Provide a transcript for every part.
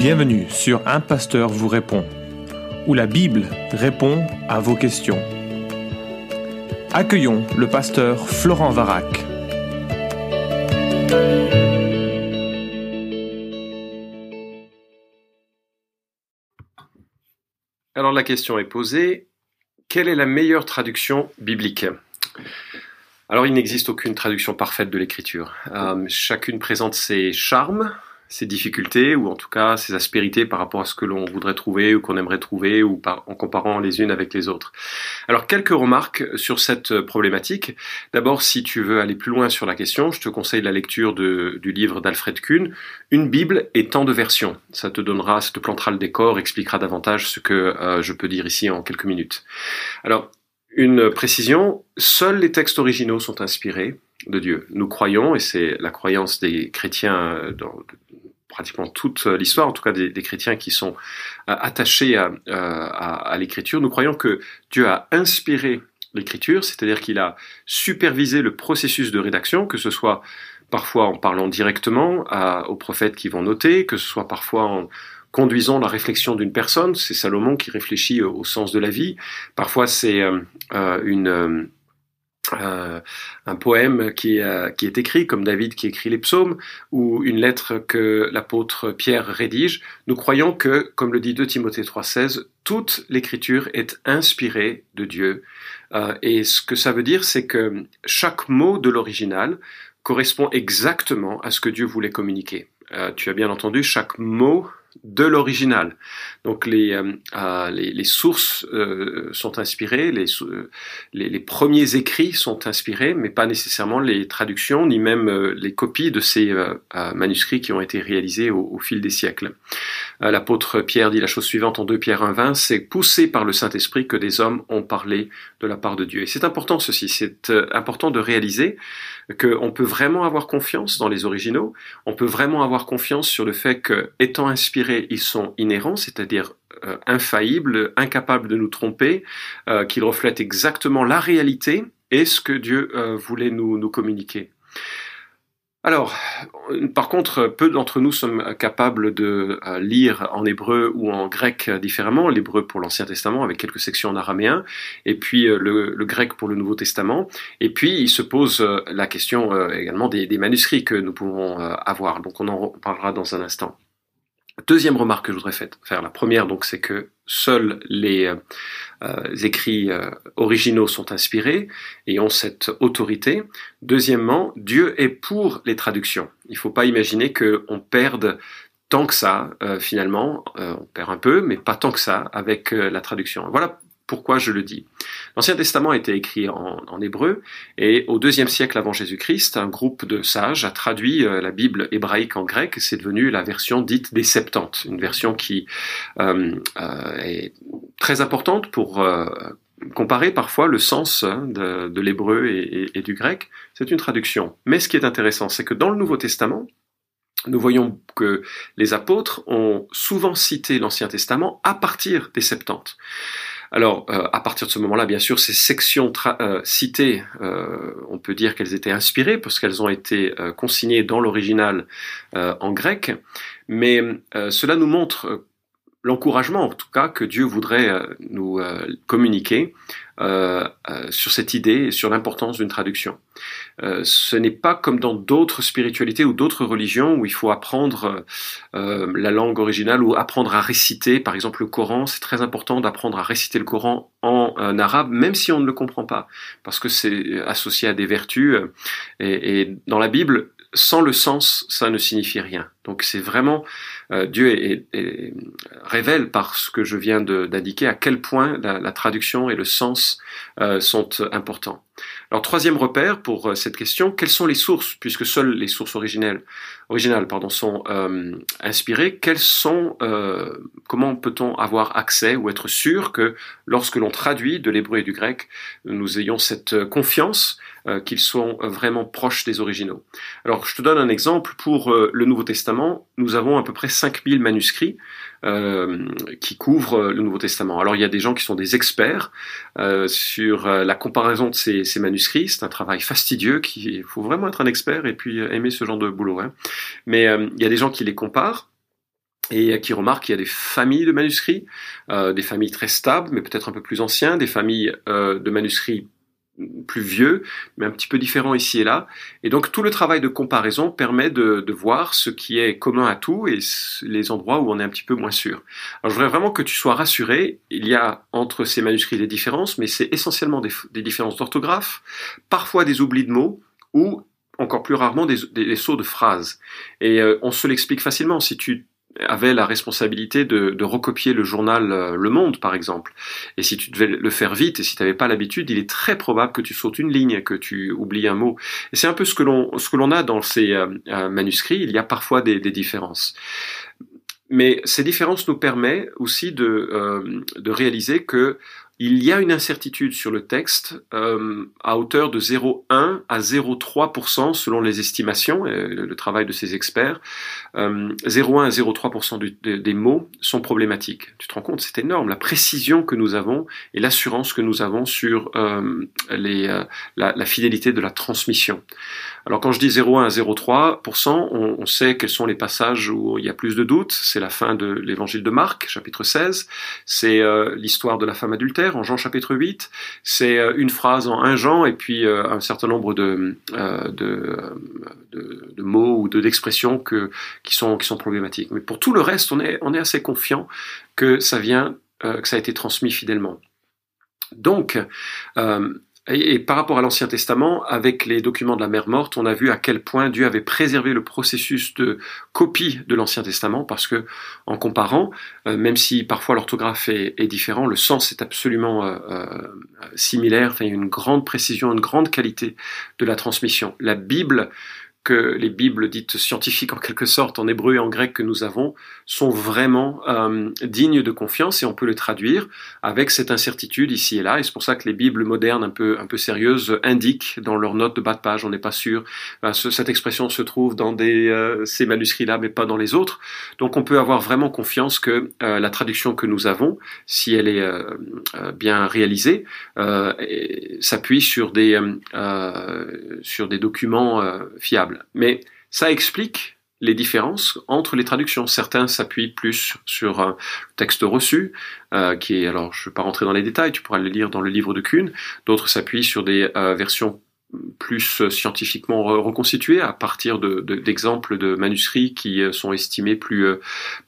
Bienvenue sur Un Pasteur vous répond, où la Bible répond à vos questions. Accueillons le pasteur Florent Varac. Alors la question est posée, quelle est la meilleure traduction biblique? Alors il n'existe aucune traduction parfaite de l'écriture. Euh, chacune présente ses charmes, ses difficultés ou en tout cas ses aspérités par rapport à ce que l'on voudrait trouver ou qu'on aimerait trouver ou par, en comparant les unes avec les autres. Alors quelques remarques sur cette problématique. D'abord, si tu veux aller plus loin sur la question, je te conseille la lecture de, du livre d'Alfred Kuhn, Une Bible et tant de versions. Ça te donnera, ça te plantera le décor, expliquera davantage ce que euh, je peux dire ici en quelques minutes. Alors, une précision, seuls les textes originaux sont inspirés de Dieu. Nous croyons, et c'est la croyance des chrétiens euh, dans, pratiquement toute l'histoire, en tout cas des, chrétiens qui sont euh, attachés à, euh, à, l'écriture, nous croyons que Dieu a inspiré l'écriture, c'est-à-dire qu'il a supervisé le processus de rédaction, que ce soit parfois en parlant directement à, aux prophètes qui vont noter, que ce soit parfois en conduisant la réflexion d'une personne, c'est Salomon qui réfléchit au, sens de la vie, parfois c'est euh, une euh, un poème qui, euh, qui, est écrit, comme David qui écrit les psaumes, ou une lettre que l'apôtre Pierre rédige, nous croyons que, comme le dit 2 Timothée 3,16, toute l'écriture est inspirée de Dieu. Euh, et ce que ça veut dire, c'est que chaque mot de l'original correspond exactement à ce que Dieu voulait communiquer. Tu as bien entendu, chaque mot de l'original. Donc les, euh, euh, les, sources euh, sont inspirées, les, les, premiers écrits sont inspirés, mais pas nécessairement les traductions ni même les copies de ces manuscrits qui ont été réalisés au, fil des siècles. L'apôtre Pierre dit la chose suivante en 2 Pierre 1.20, c'est poussé par le Saint-Esprit que des hommes ont parlé de la part de Dieu. Et c'est important ceci, c'est important de réaliser qu'on peut vraiment avoir confiance dans les originaux, on peut vraiment avoir confiance sur le fait que, étant ils sont inhérents, c'est-à-dire euh, infaillibles, incapables de nous tromper, euh, qu'ils reflètent exactement la réalité et ce que Dieu euh, voulait nous, communiquer. Alors, par contre, peu d'entre nous sommes capables de lire en hébreu ou en grec différemment, l'hébreu pour l'Ancien Testament avec quelques sections en araméen, et puis le, grec pour le Nouveau Testament. Et puis, il se pose la question également des, des, manuscrits que nous pouvons avoir. Donc, on en parlera dans un instant. Deuxième remarque que je voudrais faire. La première, donc, c'est que seuls les euh, écrits euh, originaux sont inspirés et ont cette autorité. Deuxièmement, Dieu est pour les traductions. Il ne faut pas imaginer qu'on perde tant que ça, euh, finalement, on perd un peu, mais pas tant que ça avec la traduction. Voilà pourquoi je le dis L'Ancien Testament a été écrit en, hébreu et au deuxième siècle avant Jésus-Christ, un groupe de sages a traduit euh, la Bible hébraïque en grec. C'est devenu la version dite des Septante, une version qui euh, euh, est très importante pour comparer parfois le sens hein, de, l'hébreu et, et, et du grec. C'est une traduction. Mais ce qui est intéressant, c'est que dans le Nouveau Testament, nous voyons que les apôtres ont souvent cité l'Ancien Testament à partir des Septante. Alors, euh, à partir de ce moment-là, bien sûr, ces sections euh, citées, euh, on peut dire qu'elles étaient inspirées parce qu'elles ont été consignées dans l'original en grec, mais cela nous montre l'encouragement, en tout cas, que Dieu voudrait nous communiquer sur cette idée et sur l'importance d'une traduction. Euh, ce n'est pas comme dans d'autres spiritualités ou d'autres religions où il faut apprendre euh, la langue originale ou apprendre à réciter, par exemple le Coran. C'est très important d'apprendre à réciter le Coran en, arabe, même si on ne le comprend pas, parce que c'est associé à des vertus. Et, dans la Bible, sans le sens, ça ne signifie rien. Donc c'est vraiment euh, Dieu révèle par ce que je viens d'indiquer à quel point la, traduction et le sens euh, sont importants. Alors troisième repère pour euh, cette question, quelles sont les sources, puisque seules les sources originales sont inspirées, quelles sont, comment peut-on avoir accès ou être sûr que lorsque l'on traduit de l'hébreu et du grec, nous ayons cette confiance qu'ils sont vraiment proches des originaux. Alors je te donne un exemple, pour le Nouveau Testament, nous avons à peu près 5000 manuscrits euh, qui couvrent le Nouveau Testament. Alors il y a des gens qui sont des experts euh, sur la comparaison de ces, manuscrits. C'est un travail fastidieux. Qui, faut vraiment être un expert et puis aimer ce genre de boulot. Hein. Mais euh, il y a des gens qui les comparent. et qui remarque qu'il y a des familles de manuscrits, euh, des familles très stables, mais peut-être un peu plus anciens, des familles euh, de manuscrits plus vieux, mais un petit peu différents ici et là. Et donc tout le travail de comparaison permet de, voir ce qui est commun à tout et les endroits où on est un petit peu moins sûr. Alors je voudrais vraiment que tu sois rassuré, il y a entre ces manuscrits des différences, mais c'est essentiellement des, différences d'orthographe, parfois des oublis de mots, ou encore plus rarement des, des, sauts de phrases. Et euh, on se l'explique facilement. Si tu avait la responsabilité de, de, recopier le journal euh, Le Monde, par exemple. Et si tu devais le faire vite et si tu n'avais pas l'habitude, il est très probable que tu sautes une ligne, que tu oublies un mot. Et c'est un peu ce que l'on ce que l'on a dans ces euh, euh, manuscrits. Il y a parfois des, des, différences. Mais ces différences nous permettent aussi de, de réaliser que il y a une incertitude sur le texte euh, à hauteur de 0,1 à 0,3% selon les estimations, et le, travail de ces experts. Euh, 0,1 à 0,3% des mots sont problématiques. Tu te rends compte, c'est énorme, la précision que nous avons et l'assurance que nous avons sur euh, les, euh, la, fidélité de la transmission. Alors quand je dis 0,1 à 0,3%, on, on, sait quels sont les passages où il y a plus de doutes. C'est la fin de l'évangile de Marc, chapitre 16. C'est euh, l'histoire de la femme adultère en Jean chapitre 8. C'est euh, une phrase en 1 Jean et puis euh, un certain nombre de, de, de, de, mots ou d'expressions que, qui, sont, qui sont problématiques. Mais pour tout le reste, on est, on est assez confiant que ça vient, que ça a été transmis fidèlement. Donc, euh, et, par rapport à l'Ancien Testament, avec les documents de la mer morte, on a vu à quel point Dieu avait préservé le processus de copie de l'Ancien Testament, parce que en comparant, euh, même si parfois l'orthographe est, est, différent, le sens est absolument euh, euh, similaire. Enfin, il y a une grande précision, une grande qualité de la transmission. La Bible que les Bibles dites scientifiques en quelque sorte, en hébreu et en grec que nous avons, sont vraiment euh, dignes de confiance et on peut le traduire avec cette incertitude ici et là. Et c'est pour ça que les Bibles modernes un peu, sérieuses indiquent dans leurs notes de bas de page, on n'est pas sûr, ben, ce, cette expression se trouve dans euh, ces manuscrits-là mais pas dans les autres. Donc on peut avoir vraiment confiance que euh, la traduction que nous avons, si elle est bien réalisée, s'appuie sur des documents fiables. Mais ça explique les différences entre les traductions. Certains s'appuient plus sur un texte reçu, euh, qui est, alors je ne vais pas rentrer dans les détails, tu pourras le lire dans le livre de Kuhn, d'autres s'appuient sur des euh, versions plus scientifiquement reconstituées à partir d'exemples de, manuscrits qui euh, sont estimés plus, euh,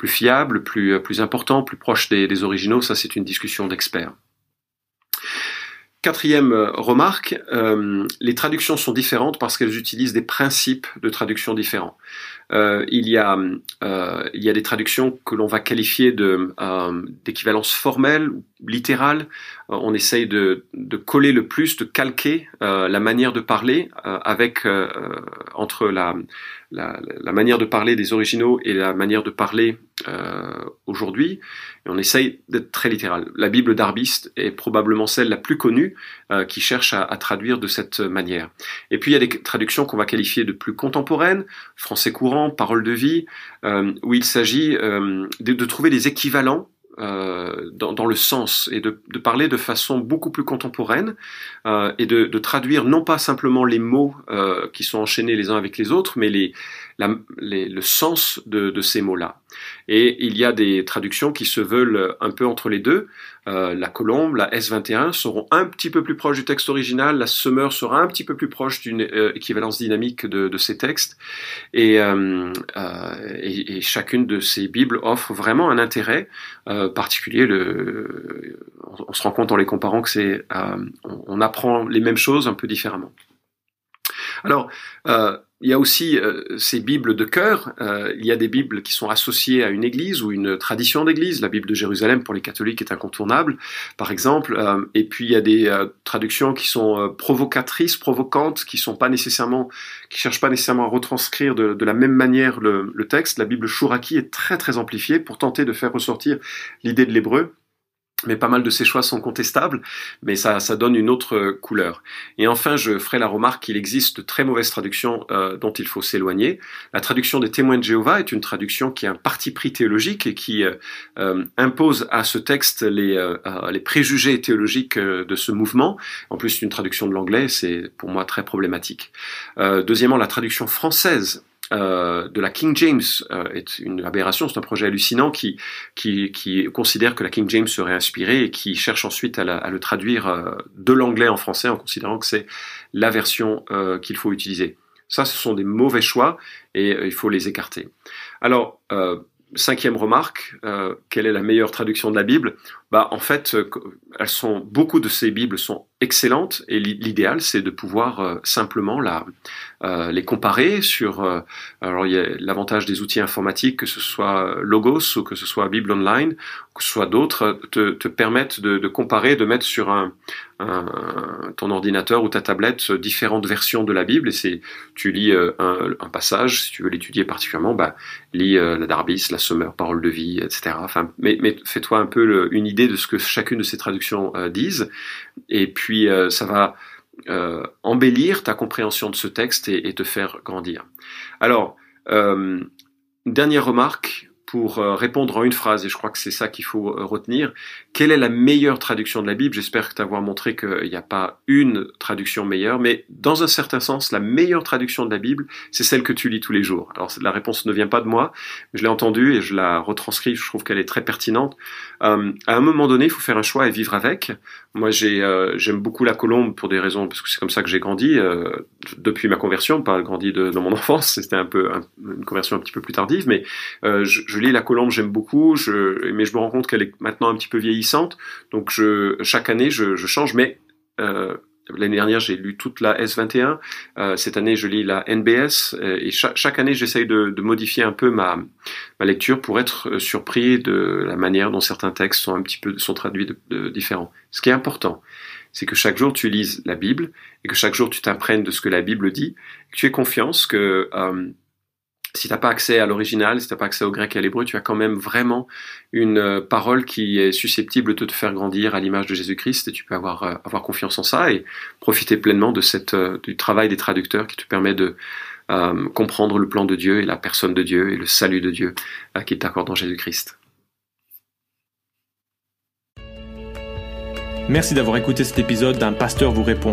fiables, plus, plus importants, plus proches des, des originaux. Ça, c'est une discussion d'experts. Quatrième euh, remarque, euh, les traductions sont différentes parce qu'elles utilisent des principes de traduction différents. Euh, il, y a, il y a des traductions que l'on va qualifier d'équivalence formelle ou littérale. On essaye de, de, coller le plus, de calquer la manière de parler avec entre la, la, la, manière de parler des originaux et la manière de parler aujourd'hui et on essaye d'être très littéral. La Bible d'Arbiste est probablement celle la plus connue euh, qui cherche à, à, traduire de cette manière. Et puis il y a des traductions qu'on va qualifier de plus contemporaines, français courant, parole de vie, euh, où il s'agit euh, de, de, trouver des équivalents euh, dans, le sens et de, parler de façon beaucoup plus contemporaine euh, et de, traduire non pas simplement les mots euh, qui sont enchaînés les uns avec les autres, mais le sens de ces mots-là. Et il y a des traductions qui se veulent un peu entre les deux. Euh, la colombe, la S21 seront un petit peu plus proches du texte original, la semeur sera un petit peu plus proche d'une euh, équivalence dynamique de, de, ces textes. Et, euh, et, chacune de ces Bibles offre vraiment un intérêt particulier. On, se rend compte en les comparant que c'est, on, apprend les mêmes choses un peu différemment. Alors, il y a aussi euh, ces bibles de cœur. Euh, il y a des bibles qui sont associées à une église ou une tradition d'église. La Bible de Jérusalem pour les catholiques est incontournable, par exemple. Euh, et puis il y a des euh, traductions qui sont euh, provocatrices, provocantes, qui sont pas nécessairement, qui cherchent pas nécessairement à retranscrire de, la même manière le, le, texte. La Bible Shuraki est très très amplifiée pour tenter de faire ressortir l'idée de l'hébreu mais pas mal de ces choix sont contestables, mais ça, ça donne une autre couleur. Et enfin, je ferai la remarque qu'il existe de très mauvaises traductions euh, dont il faut s'éloigner. La traduction des témoins de Jéhovah est une traduction qui a un parti pris théologique et qui euh, euh impose à ce texte les, euh, les préjugés théologiques euh, de ce mouvement. En plus, une traduction de l'anglais, c'est pour moi très problématique. deuxièmement, la traduction française de la King James est une aberration, c'est un projet hallucinant qui, qui, considère que la King James serait inspirée et qui cherche ensuite à, le traduire de l'anglais en français en considérant que c'est la version qu'il faut utiliser. Ça, ce sont des mauvais choix et il faut les écarter. Alors, cinquième remarque, quelle est la meilleure traduction de la Bible? Bah, En fait, elles sont, beaucoup de ces Bibles sont excellente et l'idéal c'est de pouvoir euh, simplement la, euh, les comparer sur euh, alors il y a l'avantage des outils informatiques que ce soit Logos ou que ce soit Bible Online que ce soit d'autres te, te permettent de, de, comparer de mettre sur un, ton ordinateur ou ta tablette différentes versions de la Bible. Et c'est tu lis un, un, passage si tu veux l'étudier particulièrement bah lis la Darbis la Sommer Parole de vie etc enfin mais, fais-toi un peu une idée de ce que chacune de ces traductions disent. Et puis euh, ça va euh, embellir ta compréhension de ce texte et, te faire grandir. Alors, euh, dernière remarque, pour euh, répondre en une phrase, et je crois que c'est ça qu'il faut euh, retenir. Quelle est la meilleure traduction de la Bible? J'espère t'avoir montré qu'il n'y a pas une traduction meilleure, mais dans un certain sens, la meilleure traduction de la Bible, c'est celle que tu lis tous les jours. Alors la réponse ne vient pas de moi, je l'ai entendue et je la retranscris, je trouve qu'elle est très pertinente. Euh, à un moment donné, il faut faire un choix et vivre avec. Moi, j'ai, j'aime beaucoup la colombe pour des raisons, parce que c'est comme ça que j'ai grandi, depuis ma conversion, pas grandi de, dans mon enfance, c'était un peu une conversion un petit peu plus tardive, mais je, je lis la colombe, j'aime beaucoup, mais je me rends compte qu'elle est maintenant un petit peu vieillissante. Donc chaque année, je, change, mais euh, L'année dernière, j'ai lu toute la S21. Euh, cette année, je lis la NBS. Euh, et chaque, année, j'essaye de, modifier un peu ma, lecture pour être surpris de la manière dont certains textes sont un petit peu sont traduits de, différents. Ce qui est important, c'est que chaque jour, tu lises la Bible et que chaque jour, tu t'imprègnes de ce que la Bible dit. Que tu aies confiance que si t'as pas accès à l'original, si t'as pas accès au grec et à l'hébreu, tu as quand même vraiment une euh, parole qui est susceptible de te faire grandir à l'image de Jésus-Christ et tu peux avoir, euh, confiance en ça et profiter pleinement euh, du travail des traducteurs qui te permet de comprendre le plan de Dieu et la personne de Dieu et le salut de Dieu qu'il t'accorde en Jésus-Christ. Merci d'avoir écouté cet épisode d'un pasteur vous répond.